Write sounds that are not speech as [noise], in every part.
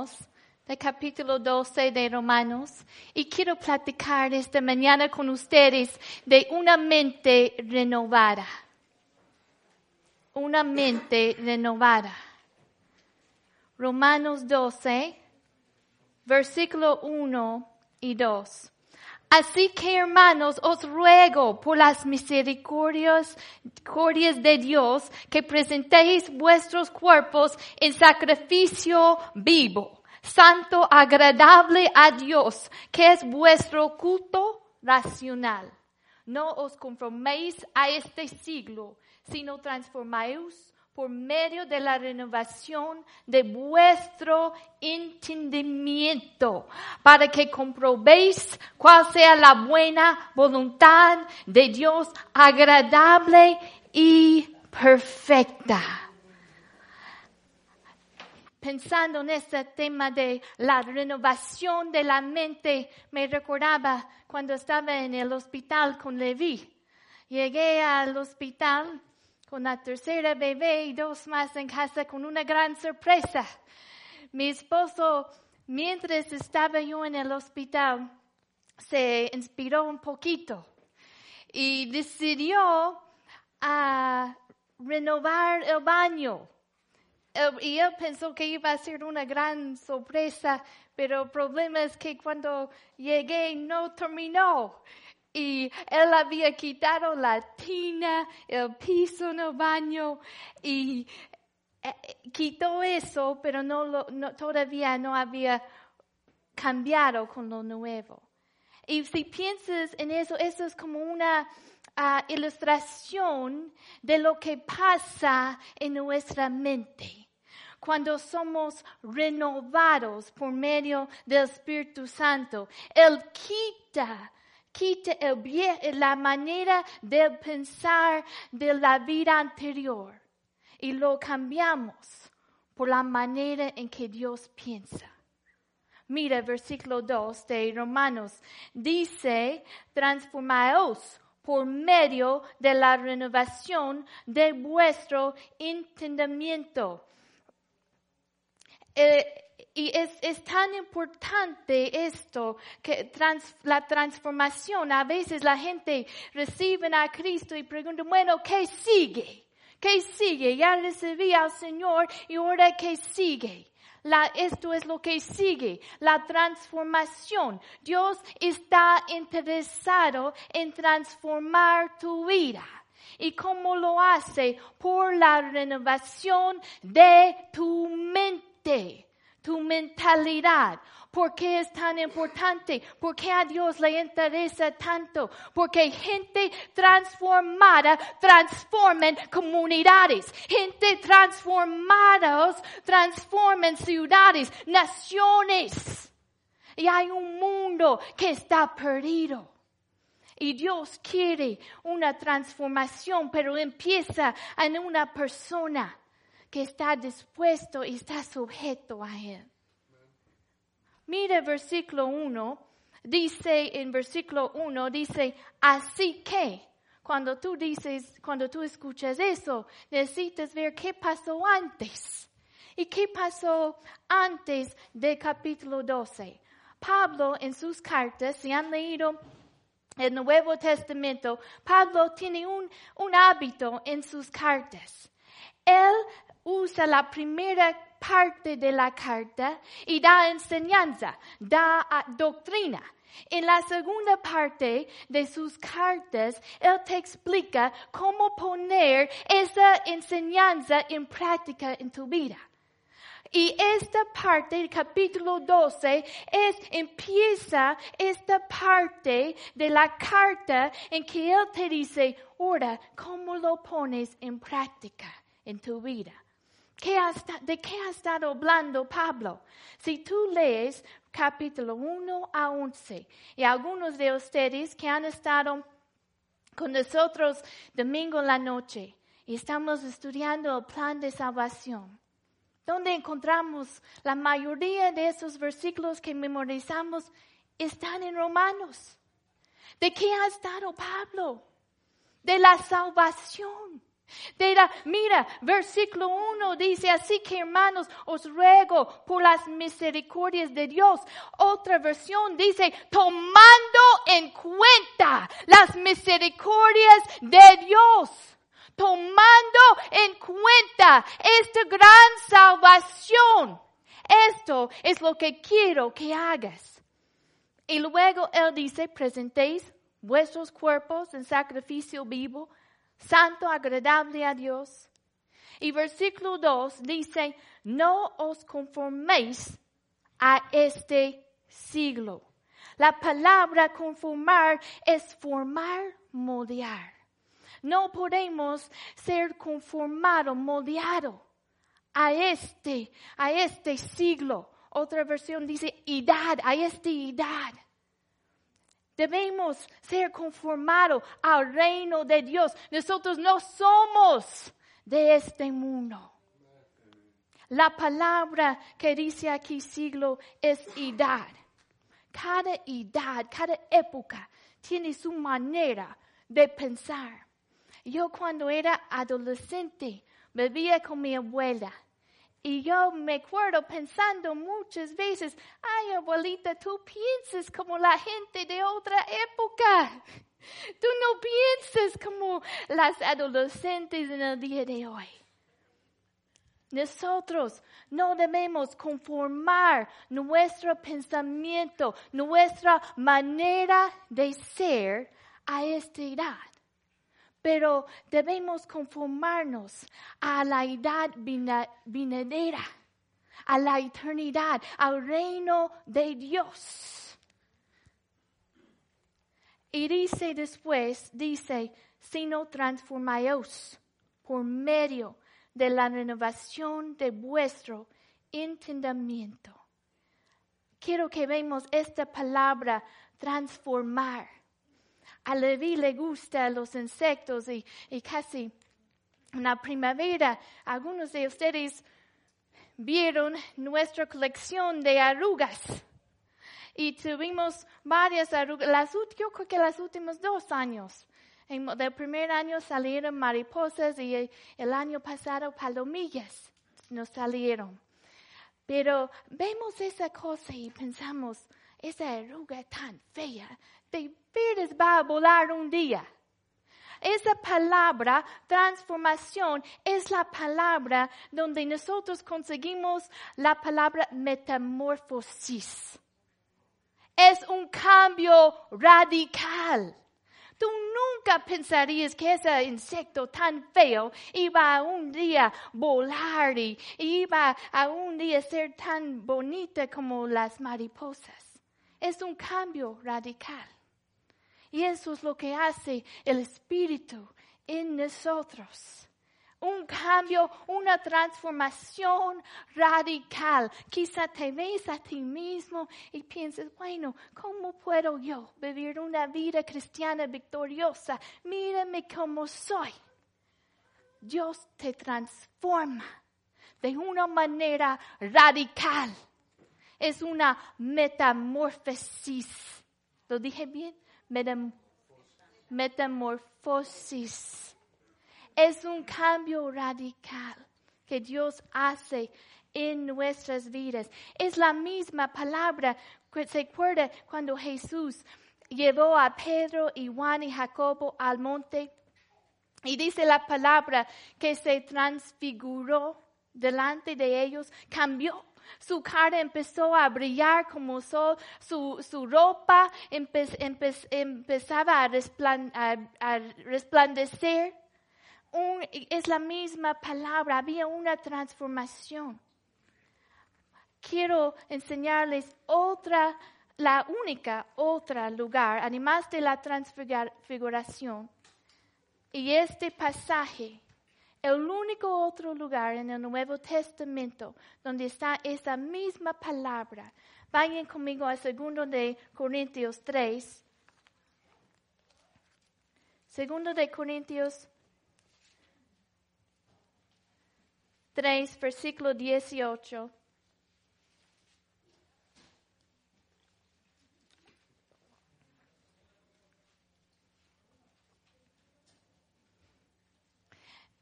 versículo 1 y 2 del capítulo 12 de Romanos y quiero platicar esta mañana con ustedes de una mente renovada. Una mente renovada. Romanos 12, versículo 1 y 2. Así que hermanos, os ruego por las misericordias de Dios que presentéis vuestros cuerpos en sacrificio vivo, santo, agradable a Dios, que es vuestro culto racional. No os conforméis a este siglo, sino transformaos por medio de la renovación de vuestro entendimiento, para que comprobéis cuál sea la buena voluntad de Dios, agradable y perfecta. Pensando en este tema de la renovación de la mente, me recordaba cuando estaba en el hospital con Levi. Llegué al hospital con la tercera bebé y dos más en casa con una gran sorpresa. Mi esposo, mientras estaba yo en el hospital, se inspiró un poquito y decidió a renovar el baño. Y él pensó que iba a ser una gran sorpresa, pero el problema es que cuando llegué no terminó. Y él había quitado la tina, el piso en el baño y eh, quitó eso, pero no, lo, todavía no había cambiado con lo nuevo. Y si piensas en eso, eso es como una ah, ilustración de lo que pasa en nuestra mente cuando somos renovados por medio del Espíritu Santo. Él quita quite el, la manera de pensar de la vida anterior y lo cambiamos por la manera en que Dios piensa. Mira versículo 2 de Romanos. Dice, transformaos por medio de la renovación de vuestro entendimiento. Eh, y es, es, tan importante esto, que la transformación, a veces la gente recibe a Cristo y pregunta, bueno, ¿qué sigue? ¿Qué sigue? Ya recibí al Señor y ahora ¿qué sigue? Esto es lo que sigue, la transformación. Dios está interesado en transformar tu vida. ¿Y cómo lo hace? Por la renovación de tu mente tu mentalidad. ¿Por qué es tan importante? ¿Por qué a Dios le interesa tanto? Porque gente transformada transforma comunidades. Gente transformada transforma ciudades, naciones. Y hay un mundo que está perdido. Y Dios quiere una transformación, pero empieza en una persona que está dispuesto y está sujeto a Él. Mire versículo 1, dice en versículo 1, dice, así que, cuando tú dices, cuando tú escuchas eso, necesitas ver qué pasó antes. ¿Y qué pasó antes del capítulo 12? Pablo en sus cartas, si han leído el Nuevo Testamento, Pablo tiene un, un hábito en sus cartas. Él usa la primera parte de la carta y da enseñanza, da ah, doctrina. En la segunda parte de sus cartas, Él te explica cómo poner esa enseñanza en práctica en tu vida. Y esta parte del capítulo 12 es, empieza esta parte de la carta en que Él te dice, ahora, ¿cómo lo pones en práctica en tu vida? ¿De qué ha estado hablando Pablo? Si tú lees capítulo 1 a 11 y algunos de ustedes que han estado con nosotros domingo en la noche y estamos estudiando el plan de salvación, donde encontramos la mayoría de esos versículos que memorizamos están en Romanos. ¿De qué ha estado Pablo? De la salvación mira, versículo 1 dice, así que hermanos, os ruego por las misericordias de Dios. Otra versión dice, tomando en cuenta las misericordias de Dios. Tomando en cuenta esta gran salvación. Esto es lo que quiero que hagas. Y luego él dice, presentéis vuestros cuerpos en sacrificio vivo, santo, agradable a Dios. Y versículo 2 dice, no os conforméis a este siglo. La palabra conformar es formar, moldear. No podemos ser conformado, moldeado a este, a este siglo. Otra versión dice edad, a esta edad. Debemos ser conformados al reino de Dios. Nosotros no somos de este mundo. La palabra que dice aquí siglo es edad. Cada edad, cada época tiene su manera de pensar. Yo cuando era adolescente vivía con mi abuela y yo me acuerdo pensando muchas veces, ay abuelita, tú piensas como la gente de otra época. [laughs] Tú no piensas como las adolescentes en el día de hoy. Nosotros no debemos conformar nuestro pensamiento, nuestra manera de ser a esta edad pero debemos conformarnos a la edad venidera, a la eternidad, al reino de Dios. Y dice después, dice, sino transformaos por medio de la renovación de vuestro entendimiento. Quiero que veamos esta palabra transformar a Levi le gustan los insectos y, casi en la primavera algunos de ustedes vieron nuestra colección de arrugas. Y tuvimos varias arrugas, las, yo creo que los últimos dos años. En, del primer año salieron mariposas y el, el año pasado palomillas nos salieron. Pero vemos esa cosa y pensamos, esa arruga tan fea, de veras va a volar un día. Esa palabra, transformación, es la palabra donde nosotros conseguimos la palabra metamorfosis. Es un cambio radical. Tú nunca pensarías que ese insecto tan feo iba a un día volar y iba a un día ser tan bonita como las mariposas. Es un cambio radical. Y eso es lo que hace el Espíritu en nosotros. Un cambio, una transformación radical. Quizá te ves a ti mismo y piensas, bueno, ¿cómo puedo yo vivir una vida cristiana victoriosa? Mírame cómo soy. Dios te transforma de una manera radical. Es una metamorfosis. ¿Lo dije bien? Metamorfosis. Es un cambio radical que Dios hace en nuestras vidas. Es la misma palabra que se acuerda cuando Jesús llevó a Pedro y Juan y Jacobo al monte. Y dice la palabra que se transfiguró delante de ellos, cambió su cara empezó a brillar como sol, su, su ropa empezaba a, resplandecer. es la misma palabra, había una transformación. Quiero enseñarles otra, la única otra lugar, además de la transfiguración. Y este pasaje el único otro lugar en el Nuevo Testamento donde está esa misma palabra. Vayan conmigo a segundo de Corintios 3. Segundo de Corintios 3, versículo 18.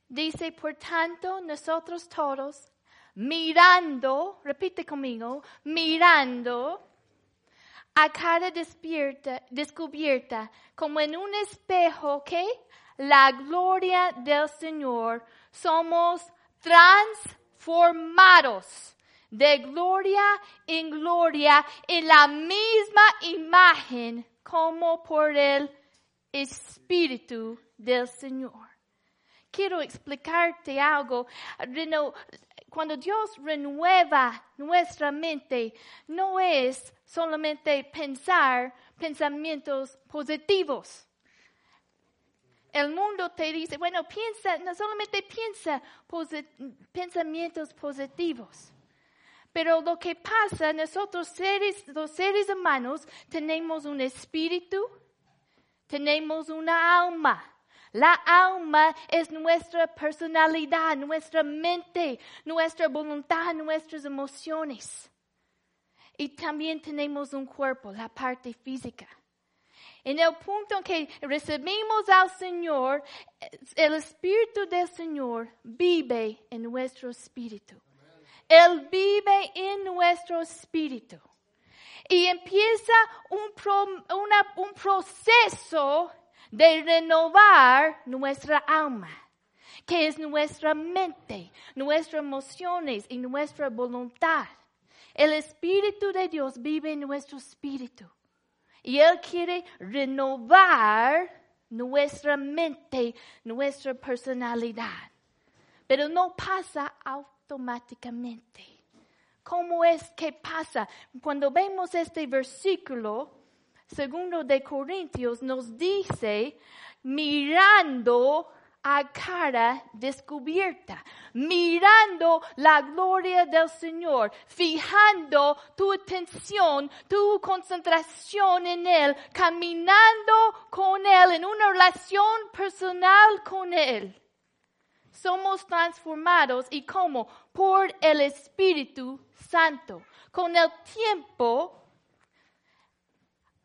Dice, por tanto, nosotros todos, mirando, repite conmigo, mirando a cara despierta, descubierta, como en un espejo, ¿qué? La gloria del Señor, somos transformados de gloria en gloria en la misma imagen como por el Espíritu del Señor. Quiero explicarte algo. Cuando Dios renueva nuestra mente, no es solamente pensar pensamientos positivos. El mundo te dice, bueno, piensa, no solamente piensa pensamientos positivos. Pero lo que pasa, nosotros seres, los seres humanos tenemos un espíritu, tenemos una alma. La alma es nuestra personalidad, nuestra mente, nuestra voluntad, nuestras emociones. Y también tenemos un cuerpo, la parte física. En el punto en que recibimos al Señor, el Espíritu del Señor vive en nuestro espíritu. Él vive en nuestro espíritu. Y empieza un, un proceso de renovar nuestra alma, que es nuestra mente, nuestras emociones y nuestra voluntad. El Espíritu de Dios vive en nuestro espíritu. Y Él quiere renovar nuestra mente, nuestra personalidad. Pero no pasa automáticamente. ¿Cómo es que pasa? Cuando vemos este versículo, segundo de Corintios, nos dice, mirando a cara descubierta, mirando la gloria del Señor, fijando tu atención, tu concentración en Él, caminando con Él, en una relación personal con Él somos transformados y cómo? Por el Espíritu Santo. Con el tiempo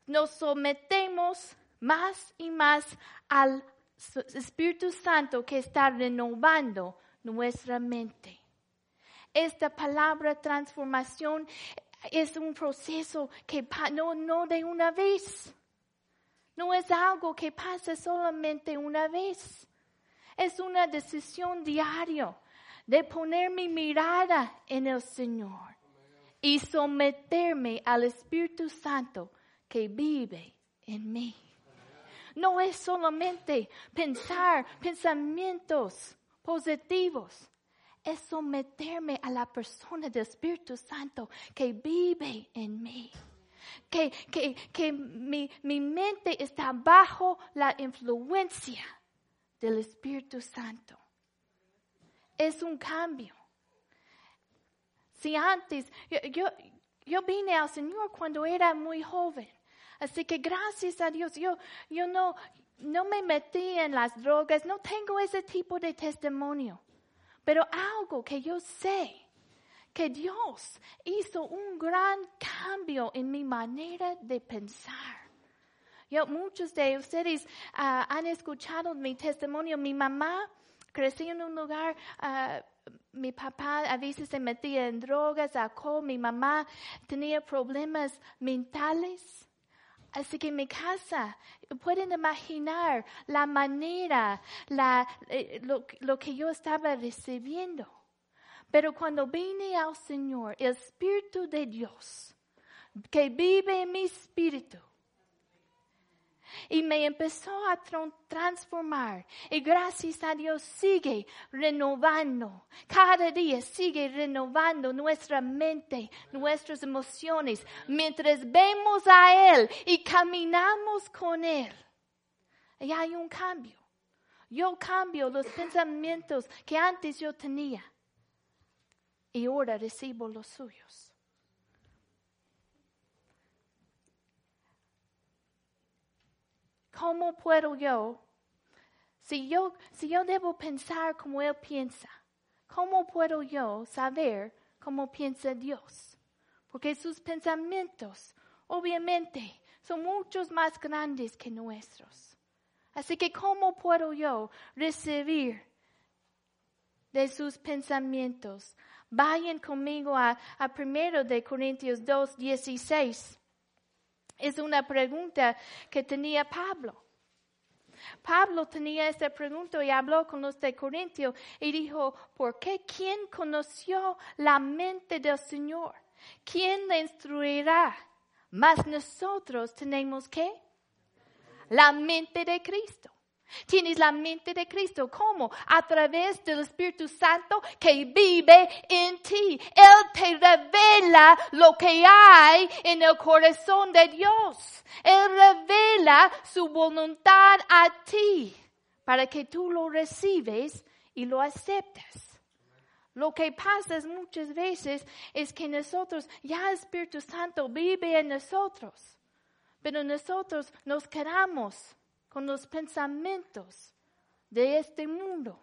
nos sometemos más y más al Espíritu Santo que está renovando nuestra mente. Esta palabra transformación es un proceso que no, no de una vez. No es algo que pasa solamente una vez. Es una decisión diaria de poner mi mirada en el Señor y someterme al Espíritu Santo que vive en mí. No es solamente pensar pensamientos positivos, es someterme a la persona del Espíritu Santo que vive en mí. Que, que, que mi, mi mente está bajo la influencia del Espíritu Santo. Es un cambio. Si antes, yo, yo, vine al Señor cuando era muy joven. Así que gracias a Dios, yo, yo no, no me metí en las drogas, no tengo ese tipo de testimonio. Pero algo que yo sé, que Dios hizo un gran cambio en mi manera de pensar muchos de ustedes ah, han escuchado mi testimonio. Mi mamá creció en un lugar, ah, mi papá a veces se metía en drogas, alcohol, mi mamá tenía problemas mentales. Así que en mi casa, pueden imaginar la manera, la, eh, lo, lo que yo estaba recibiendo. Pero cuando vine al Señor, el Espíritu de Dios, que vive en mi espíritu, y me empezó a transformar. Y gracias a Dios sigue renovando. Cada día sigue renovando nuestra mente, nuestras emociones, mientras vemos a Él y caminamos con Él. Y hay un cambio. Yo cambio los pensamientos que antes yo tenía. Y ahora recibo los suyos. ¿Cómo puedo yo? Si yo, si yo debo pensar como Él piensa, ¿cómo puedo yo saber cómo piensa Dios? Porque sus pensamientos, obviamente, son muchos más grandes que nuestros. Así que, ¿cómo puedo yo recibir de sus pensamientos. Vayan conmigo a, a 1 de Corintios 2, 16. Es una pregunta que tenía Pablo. Pablo tenía esta pregunta y habló con los de Corintio y dijo, ¿por qué? ¿Quién conoció la mente del Señor? ¿Quién le instruirá? Mas nosotros tenemos que la mente de Cristo. Tienes la mente de Cristo. ¿Cómo? A través del Espíritu Santo que vive en ti. Él te revela lo que hay en el corazón de Dios. Él revela su voluntad a ti para que tú lo recibes y lo aceptes. Lo que pasa muchas veces es que nosotros, ya el Espíritu Santo vive en nosotros, pero nosotros nos quedamos con los pensamientos de este mundo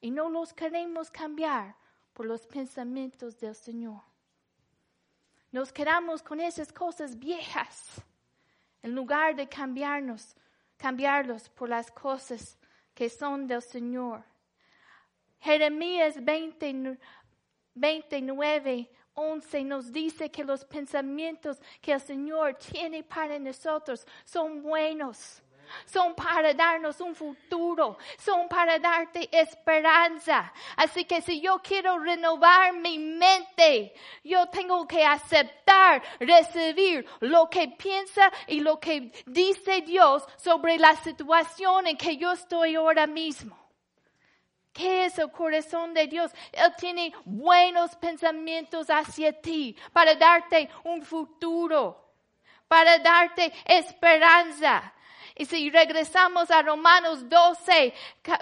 y no los queremos cambiar por los pensamientos del Señor. Nos quedamos con esas cosas viejas en lugar de cambiarnos, cambiarlos por las cosas que son del Señor. Jeremías 20, 29, 11 nos dice que los pensamientos que el Señor tiene para nosotros son buenos son para darnos un futuro, son para darte esperanza. Así que si yo quiero renovar mi mente, yo tengo que aceptar, recibir lo que piensa y lo que dice Dios sobre la situación en que yo estoy ahora mismo. ¿Qué es el corazón de Dios? Él tiene buenos pensamientos hacia ti para darte un futuro, para darte esperanza. Y si regresamos a Romanos 12,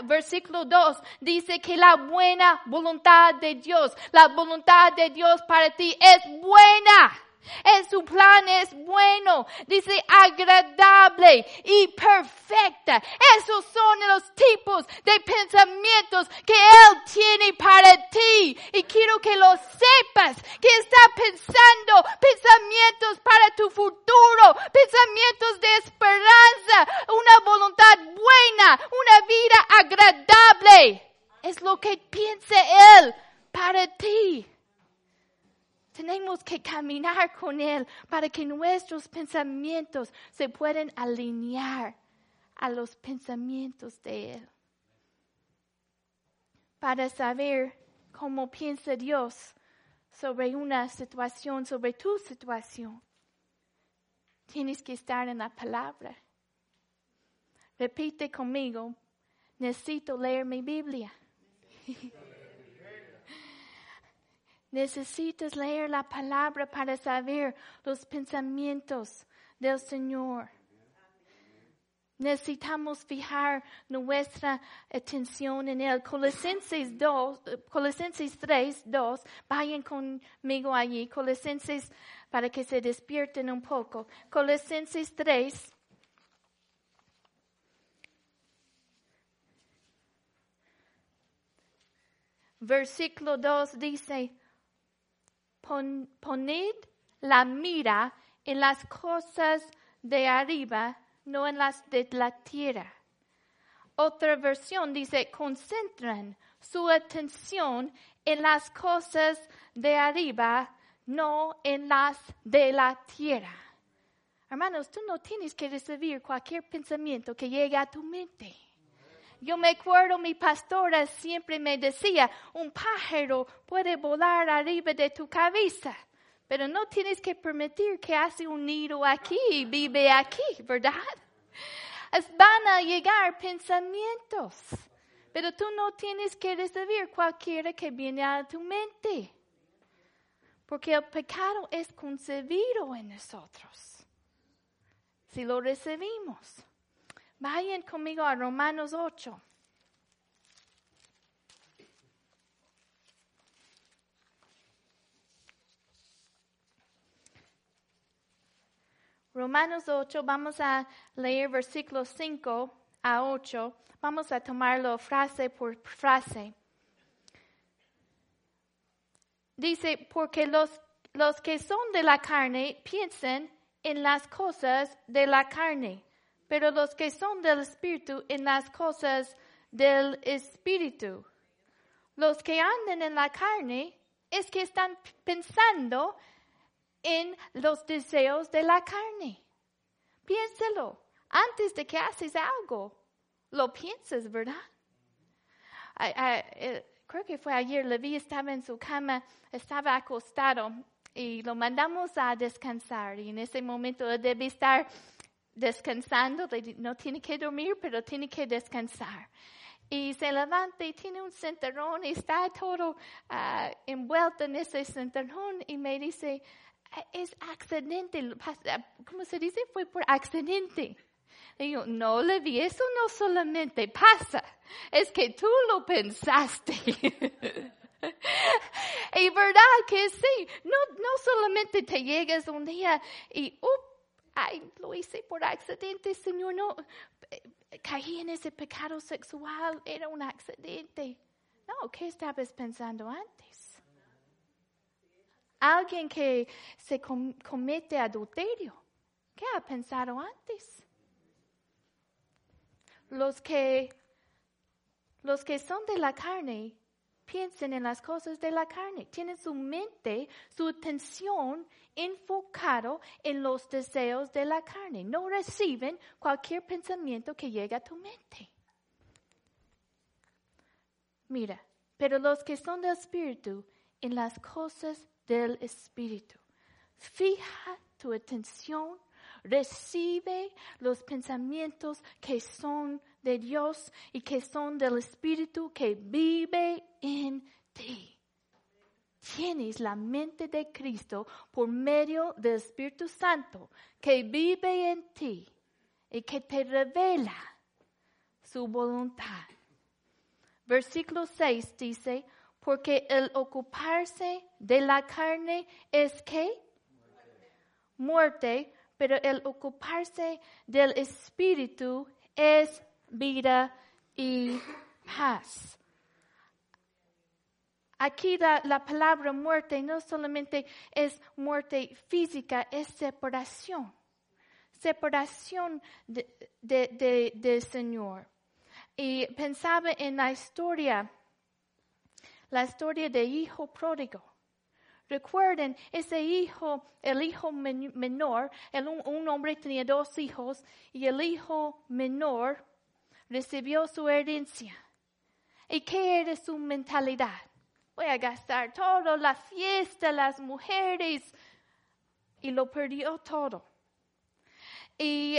versículo 2, dice que la buena voluntad de Dios, la voluntad de Dios para ti es buena. En su plan es bueno, dice agradable y perfecta. Esos son los tipos de pensamientos que Él tiene para ti. Y quiero que lo sepas, que está pensando pensamientos para tu futuro, pensamientos de esperanza, una voluntad buena, una vida agradable. Es lo que piensa Él para ti. Tenemos que caminar con Él para que nuestros pensamientos se puedan alinear a los pensamientos de Él. Para saber cómo piensa Dios sobre una situación, sobre tu situación, tienes que estar en la palabra. Repite conmigo, necesito leer mi Biblia. [laughs] Necesitas leer la palabra para saber los pensamientos del Señor. Necesitamos fijar nuestra atención en Él. Colosenses 2, Colosenses 3, 2, vayan conmigo allí. Colosenses, para que se despierten un poco. Colosenses 3, versículo 2 dice, poned la mira en las cosas de arriba, no en las de la tierra. Otra versión dice, concentran su atención en las cosas de arriba, no en las de la tierra. Hermanos, tú no tienes que recibir cualquier pensamiento que llegue a tu mente. Yo me acuerdo, mi pastora siempre me decía, un pájaro puede volar arriba de tu cabeza, pero no tienes que permitir que hace un nido aquí y vive aquí, ¿verdad? Van a llegar pensamientos, pero tú no tienes que recibir cualquiera que viene a tu mente, porque el pecado es concebido en nosotros, si lo recibimos. Vayan conmigo a Romanos 8. Romanos 8, vamos a leer versículos 5 a 8. Vamos a tomarlo frase por frase. Dice, porque los, los que son de la carne piensan en las cosas de la carne pero los que son del Espíritu en las cosas del Espíritu. los que andan en la carne es que están pensando en los deseos de la carne. Piénselo. Antes de que haces algo, lo piensas, ¿verdad? Eh, creo que fue ayer, Levi estaba en su cama, estaba acostado y lo mandamos a descansar. Y en ese momento debe estar descansando, no tiene que dormir, pero tiene que descansar. Y se levanta y tiene un cinturón y está todo uh, envuelto en ese cinturón y me dice, es accidente, ¿cómo se dice? Fue por accidente. Y yo, no, Levi, eso no solamente pasa, es que tú lo pensaste. [laughs] y verdad que sí, no, no solamente te llegas un día y, ay, lo hice por accidente, Señor, no, caí en ese pecado sexual, era un accidente. No, ¿qué estabas pensando antes? Alguien que se comete adulterio, ¿qué ha pensado antes? Los que, los que son de la carne piensen en las cosas de la carne, tienen su mente, su atención enfocado en los deseos de la carne. No reciben cualquier pensamiento que llegue a tu mente. Mira, pero los que son del Espíritu, en las cosas del Espíritu. Fija tu atención, recibe los pensamientos que son de Dios y que son del Espíritu que vive en ti. Tienes la mente de Cristo por medio del Espíritu Santo que vive en ti y que te revela su voluntad. Versículo 6 dice, porque el ocuparse de la carne es que muerte, pero el ocuparse del espíritu es vida y paz. Aquí la, palabra muerte no solamente es muerte física, es separación. Separación del Señor. Y pensaba en la historia, la historia del hijo pródigo. Recuerden, ese hijo, el hijo menor, un hombre tenía dos hijos y el hijo menor recibió su herencia. ¿Y qué era su mentalidad? Voy a gastar todo, la fiesta, las mujeres, y lo perdió todo. Y,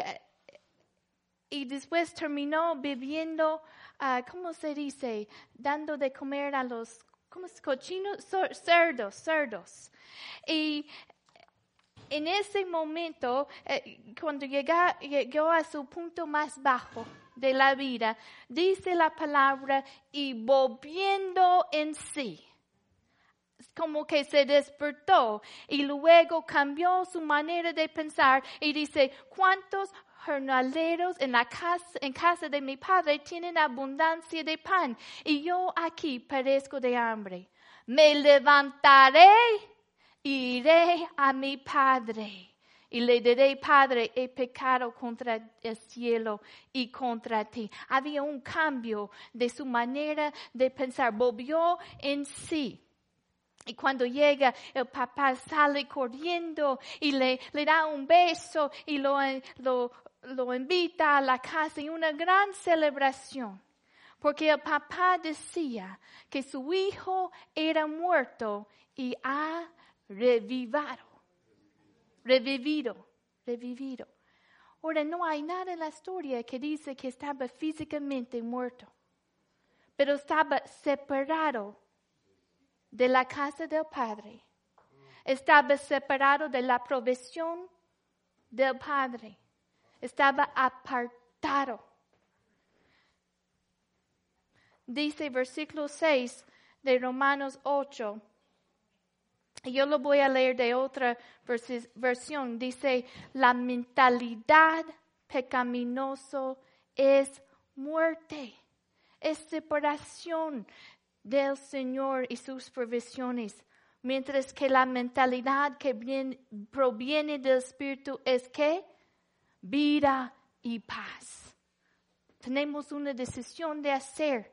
y después terminó viviendo, uh, ¿cómo se dice? Dando de comer a los ¿cómo es? cochinos, cerdos, cerdos. Y en ese momento, eh, cuando llegó a su punto más bajo de la vida, dice la palabra y volviendo en sí como que se despertó y luego cambió su manera de pensar y dice, ¿cuántos jornaleros en la casa, en casa de mi padre tienen abundancia de pan y yo aquí perezco de hambre? Me levantaré iré a mi Padre y le diré, Padre, he pecado contra el cielo y contra ti. Había un cambio de su manera de pensar, volvió en sí. Y cuando llega, el papá sale corriendo y le, le da un beso y lo, lo, lo invita a la casa y una gran celebración. Porque el papá decía que su hijo era muerto y ha revivado, revivido, revivido. Ahora, no hay nada en la historia que dice que estaba físicamente muerto, pero estaba separado de la casa del Padre. Estaba separado de la provisión del Padre. Estaba apartado. Dice versículo 6 de Romanos 8. Yo lo voy a leer de otra versión. Dice, la mentalidad pecaminoso es muerte, es separación del Señor y sus provisiones. Mientras que la mentalidad que proviene del Espíritu es que vida y paz. Tenemos una decisión de hacer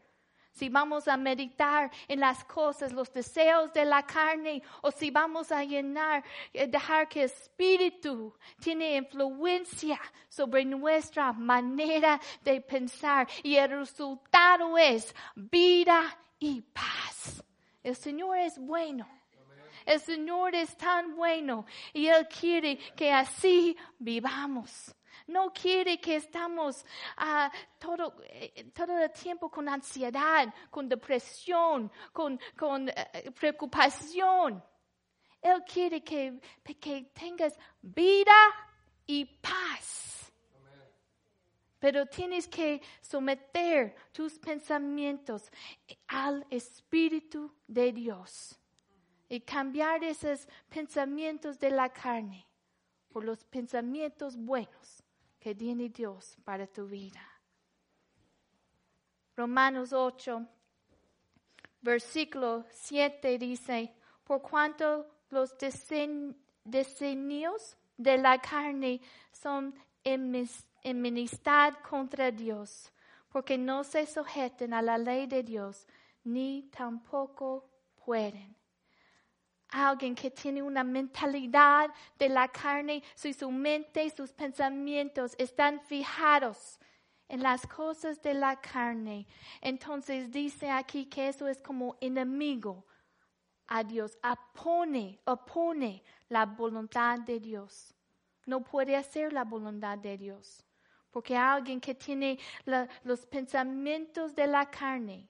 si vamos a meditar en las cosas, los deseos de la carne, o si vamos a llenar, eh, dejar que el Espíritu tiene influencia sobre nuestra manera de pensar. Y el resultado es vida y paz. El Señor es bueno. El Señor es tan bueno y Él quiere que así vivamos. No quiere que estamos uh, todo, eh, todo el tiempo con ansiedad, con depresión, con, con uh, preocupación. Él quiere que, que tengas vida y paz. Pero tienes que someter tus pensamientos al Espíritu de Dios y cambiar esos pensamientos de la carne por los pensamientos buenos que tiene Dios para tu vida. Romanos 8, versículo 7 dice, por cuanto los designios de la carne son enemistad contra Dios, porque no se sujeten a la ley de Dios, ni tampoco pueden alguien que tiene una mentalidad de la carne, si su mente y sus pensamientos están fijados en las cosas de la carne. Entonces dice aquí que eso es como enemigo a Dios, opone, opone la voluntad de Dios. No puede hacer la voluntad de Dios, porque alguien que tiene los pensamientos de la carne,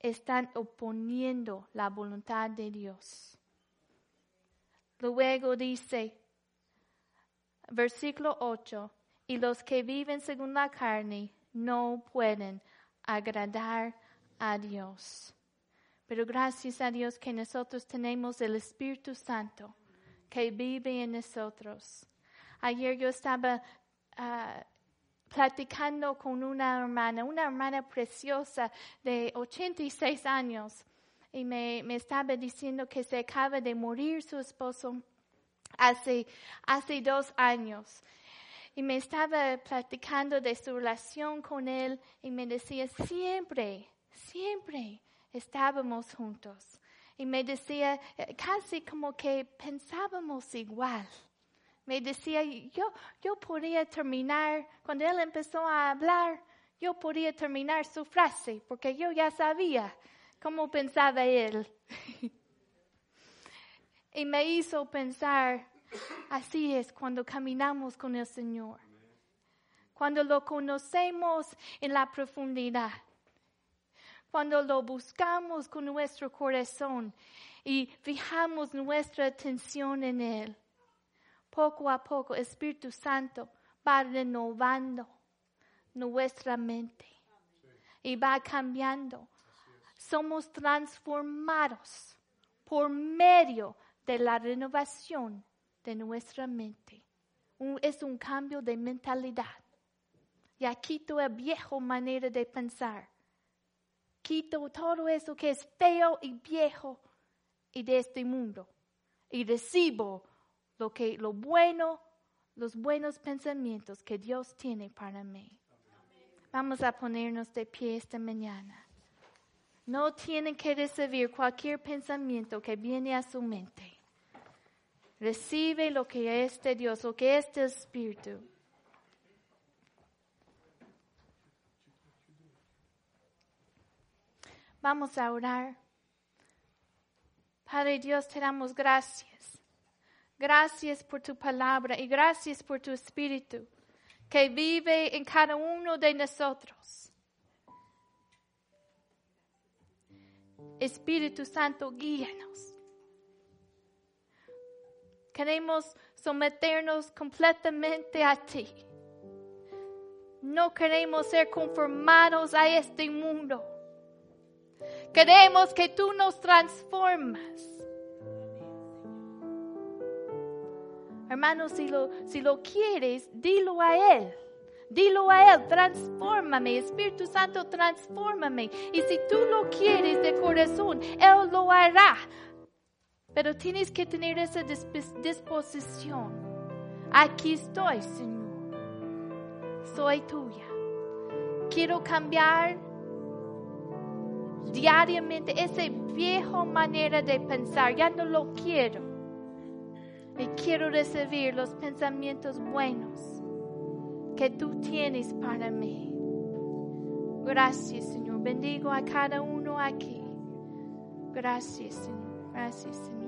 están oponiendo la voluntad de Dios. Luego dice, versículo 8, y los que viven según la carne no pueden agradar a Dios. Pero gracias a Dios que nosotros tenemos el Espíritu Santo que vive en nosotros. Ayer yo estaba ah, platicando con una hermana, una hermana preciosa de 86 años, y me, me estaba diciendo que se acaba de morir su esposo hace, hace dos años. Y me estaba platicando de su relación con él y me decía, siempre, siempre estábamos juntos. Y me decía, eh, casi como que pensábamos igual me decía, yo, yo podía terminar, cuando él empezó a hablar, yo podía terminar su frase, porque yo ya sabía cómo pensaba él. [laughs] y me hizo pensar, así es cuando caminamos con el Señor. Cuando lo conocemos en la profundidad. Cuando lo buscamos con nuestro corazón y fijamos nuestra atención en Él poco a poco Espíritu Santo va renovando nuestra mente y va cambiando. Somos transformados por medio de la renovación de nuestra mente. es un cambio de mentalidad. Ya quito la vieja manera de pensar. Quito todo eso que es feo y viejo y de este mundo. Y recibo lo que lo bueno, los buenos pensamientos que Dios tiene para mí. Vamos a ponernos de pie esta mañana. No tienen que recibir cualquier pensamiento que viene a su mente. Recibe lo que es de Dios, lo que es del Espíritu. Vamos a orar. Padre Dios, te damos gracias Gracias por tu palabra y gracias por tu espíritu que vive en cada uno de nosotros. Espíritu Santo, guíanos. Queremos someternos completamente a ti. No queremos ser conformados a este mundo. Queremos que tú nos transformas Hermano, si lo, si lo quieres, dilo a Él. Dilo a Él, transfórmame, Espíritu Santo, transfórmame. Y si tú lo quieres de corazón, Él lo hará. Pero tienes que tener esa disposición. Aquí estoy, Señor. Soy tuya. Quiero cambiar diariamente esa vieja manera de pensar. Ya no lo quiero. Y quiero recibir los pensamientos buenos que tú tienes para mí. Gracias, Señor. Bendigo a cada uno aquí. Gracias, Señor. Gracias, Señor.